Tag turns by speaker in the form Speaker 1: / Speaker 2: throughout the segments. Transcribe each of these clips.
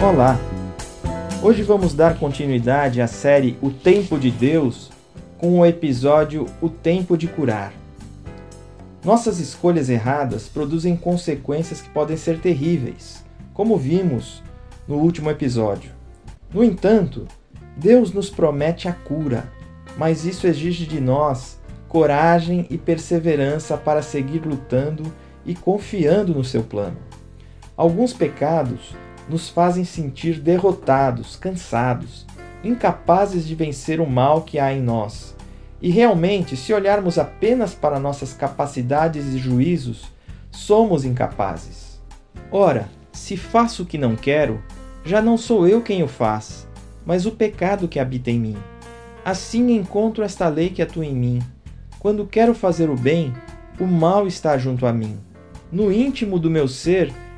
Speaker 1: Olá! Hoje vamos dar continuidade à série O Tempo de Deus com o episódio O Tempo de Curar. Nossas escolhas erradas produzem consequências que podem ser terríveis, como vimos no último episódio. No entanto, Deus nos promete a cura, mas isso exige de nós coragem e perseverança para seguir lutando e confiando no seu plano. Alguns pecados nos fazem sentir derrotados, cansados, incapazes de vencer o mal que há em nós. E realmente, se olharmos apenas para nossas capacidades e juízos, somos incapazes. Ora, se faço o que não quero, já não sou eu quem o faz, mas o pecado que habita em mim. Assim encontro esta lei que atua em mim. Quando quero fazer o bem, o mal está junto a mim. No íntimo do meu ser,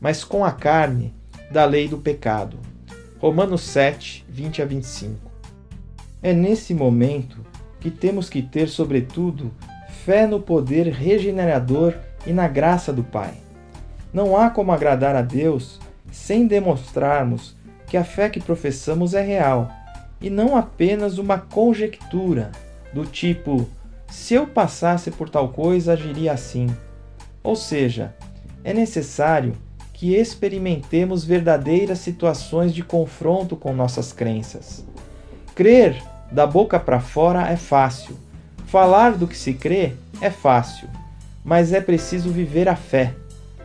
Speaker 1: mas com a carne da lei do pecado. Romanos 7, 20 a 25. É nesse momento que temos que ter, sobretudo, fé no poder regenerador e na graça do Pai. Não há como agradar a Deus sem demonstrarmos que a fé que professamos é real e não apenas uma conjectura do tipo: se eu passasse por tal coisa, agiria assim. Ou seja, é necessário que experimentemos verdadeiras situações de confronto com nossas crenças. Crer da boca para fora é fácil, falar do que se crê é fácil, mas é preciso viver a fé,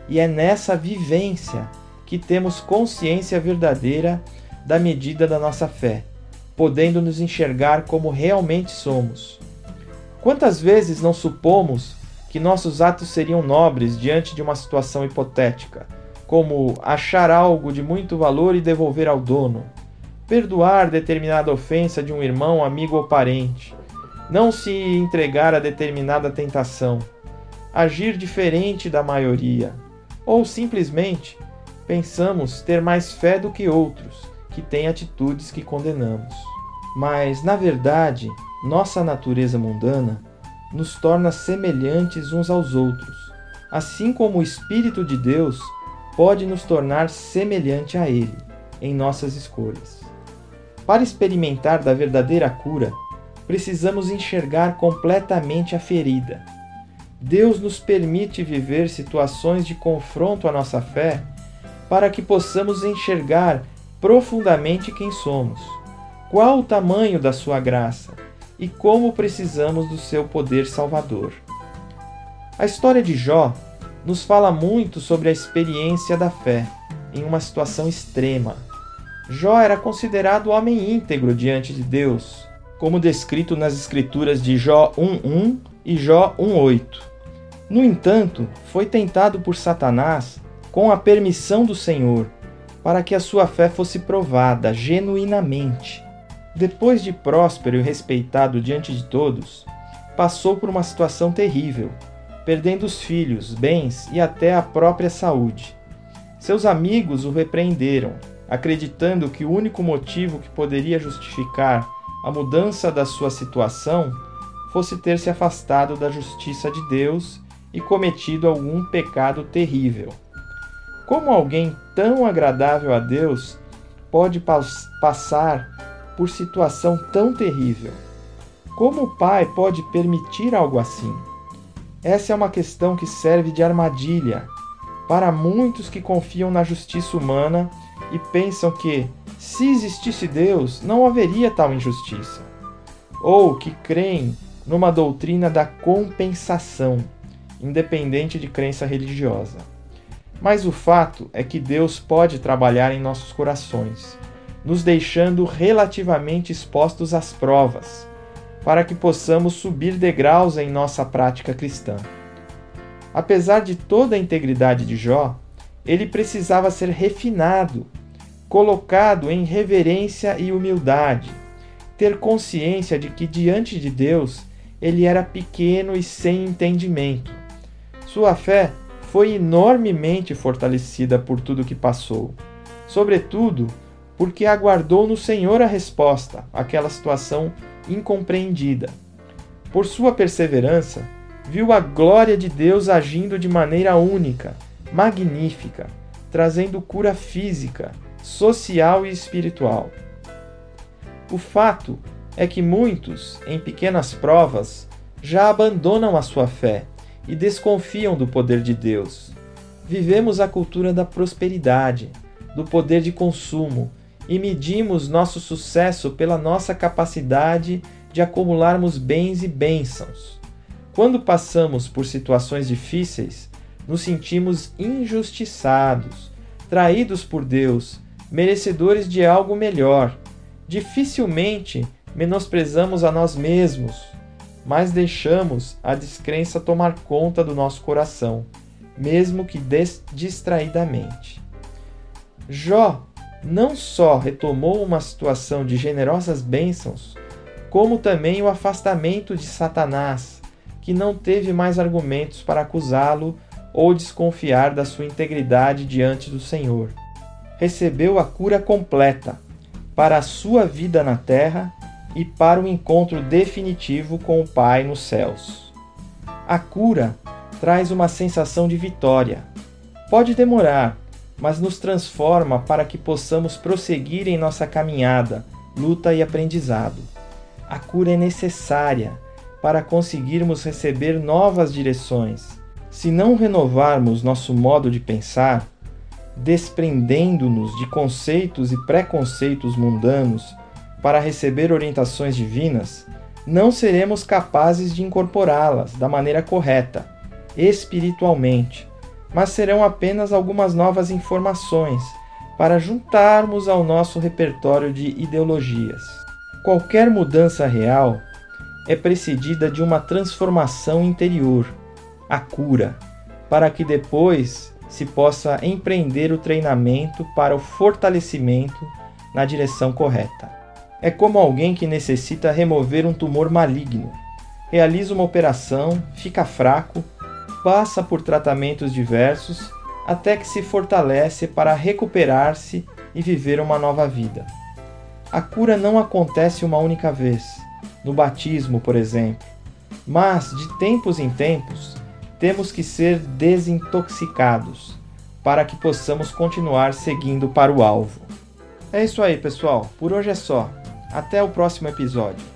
Speaker 1: e é nessa vivência que temos consciência verdadeira da medida da nossa fé, podendo nos enxergar como realmente somos. Quantas vezes não supomos que nossos atos seriam nobres diante de uma situação hipotética? Como achar algo de muito valor e devolver ao dono, perdoar determinada ofensa de um irmão, amigo ou parente, não se entregar a determinada tentação, agir diferente da maioria, ou simplesmente pensamos ter mais fé do que outros que têm atitudes que condenamos. Mas, na verdade, nossa natureza mundana nos torna semelhantes uns aos outros, assim como o Espírito de Deus pode nos tornar semelhante a Ele em nossas escolhas. Para experimentar da verdadeira cura, precisamos enxergar completamente a ferida. Deus nos permite viver situações de confronto à nossa fé para que possamos enxergar profundamente quem somos, qual o tamanho da Sua graça e como precisamos do seu poder salvador. A história de Jó nos fala muito sobre a experiência da fé em uma situação extrema. Jó era considerado homem íntegro diante de Deus, como descrito nas escrituras de Jó 1:1 e Jó 1:8. No entanto, foi tentado por Satanás com a permissão do Senhor, para que a sua fé fosse provada genuinamente. Depois de próspero e respeitado diante de todos, passou por uma situação terrível perdendo os filhos, bens e até a própria saúde. Seus amigos o repreenderam, acreditando que o único motivo que poderia justificar a mudança da sua situação fosse ter se afastado da justiça de Deus e cometido algum pecado terrível. Como alguém tão agradável a Deus pode passar por situação tão terrível? Como o pai pode permitir algo assim? Essa é uma questão que serve de armadilha para muitos que confiam na justiça humana e pensam que, se existisse Deus, não haveria tal injustiça. Ou que creem numa doutrina da compensação, independente de crença religiosa. Mas o fato é que Deus pode trabalhar em nossos corações, nos deixando relativamente expostos às provas para que possamos subir degraus em nossa prática cristã. Apesar de toda a integridade de Jó, ele precisava ser refinado, colocado em reverência e humildade, ter consciência de que diante de Deus ele era pequeno e sem entendimento. Sua fé foi enormemente fortalecida por tudo que passou, sobretudo porque aguardou no Senhor a resposta àquela situação incompreendida. Por sua perseverança, viu a glória de Deus agindo de maneira única, magnífica, trazendo cura física, social e espiritual. O fato é que muitos, em pequenas provas, já abandonam a sua fé e desconfiam do poder de Deus. Vivemos a cultura da prosperidade, do poder de consumo e medimos nosso sucesso pela nossa capacidade de acumularmos bens e bênçãos. Quando passamos por situações difíceis, nos sentimos injustiçados, traídos por Deus, merecedores de algo melhor. Dificilmente menosprezamos a nós mesmos, mas deixamos a descrença tomar conta do nosso coração, mesmo que distraidamente. Jó não só retomou uma situação de generosas bênçãos, como também o afastamento de Satanás, que não teve mais argumentos para acusá-lo ou desconfiar da sua integridade diante do Senhor. Recebeu a cura completa para a sua vida na terra e para o encontro definitivo com o Pai nos céus. A cura traz uma sensação de vitória. Pode demorar, mas nos transforma para que possamos prosseguir em nossa caminhada, luta e aprendizado. A cura é necessária para conseguirmos receber novas direções. Se não renovarmos nosso modo de pensar, desprendendo-nos de conceitos e preconceitos mundanos para receber orientações divinas, não seremos capazes de incorporá-las da maneira correta, espiritualmente, mas serão apenas algumas novas informações para juntarmos ao nosso repertório de ideologias. Qualquer mudança real é precedida de uma transformação interior, a cura, para que depois se possa empreender o treinamento para o fortalecimento na direção correta. É como alguém que necessita remover um tumor maligno. Realiza uma operação, fica fraco, passa por tratamentos diversos até que se fortalece para recuperar-se e viver uma nova vida. A cura não acontece uma única vez no batismo, por exemplo. Mas, de tempos em tempos, temos que ser desintoxicados para que possamos continuar seguindo para o alvo. É isso aí, pessoal. Por hoje é só. Até o próximo episódio.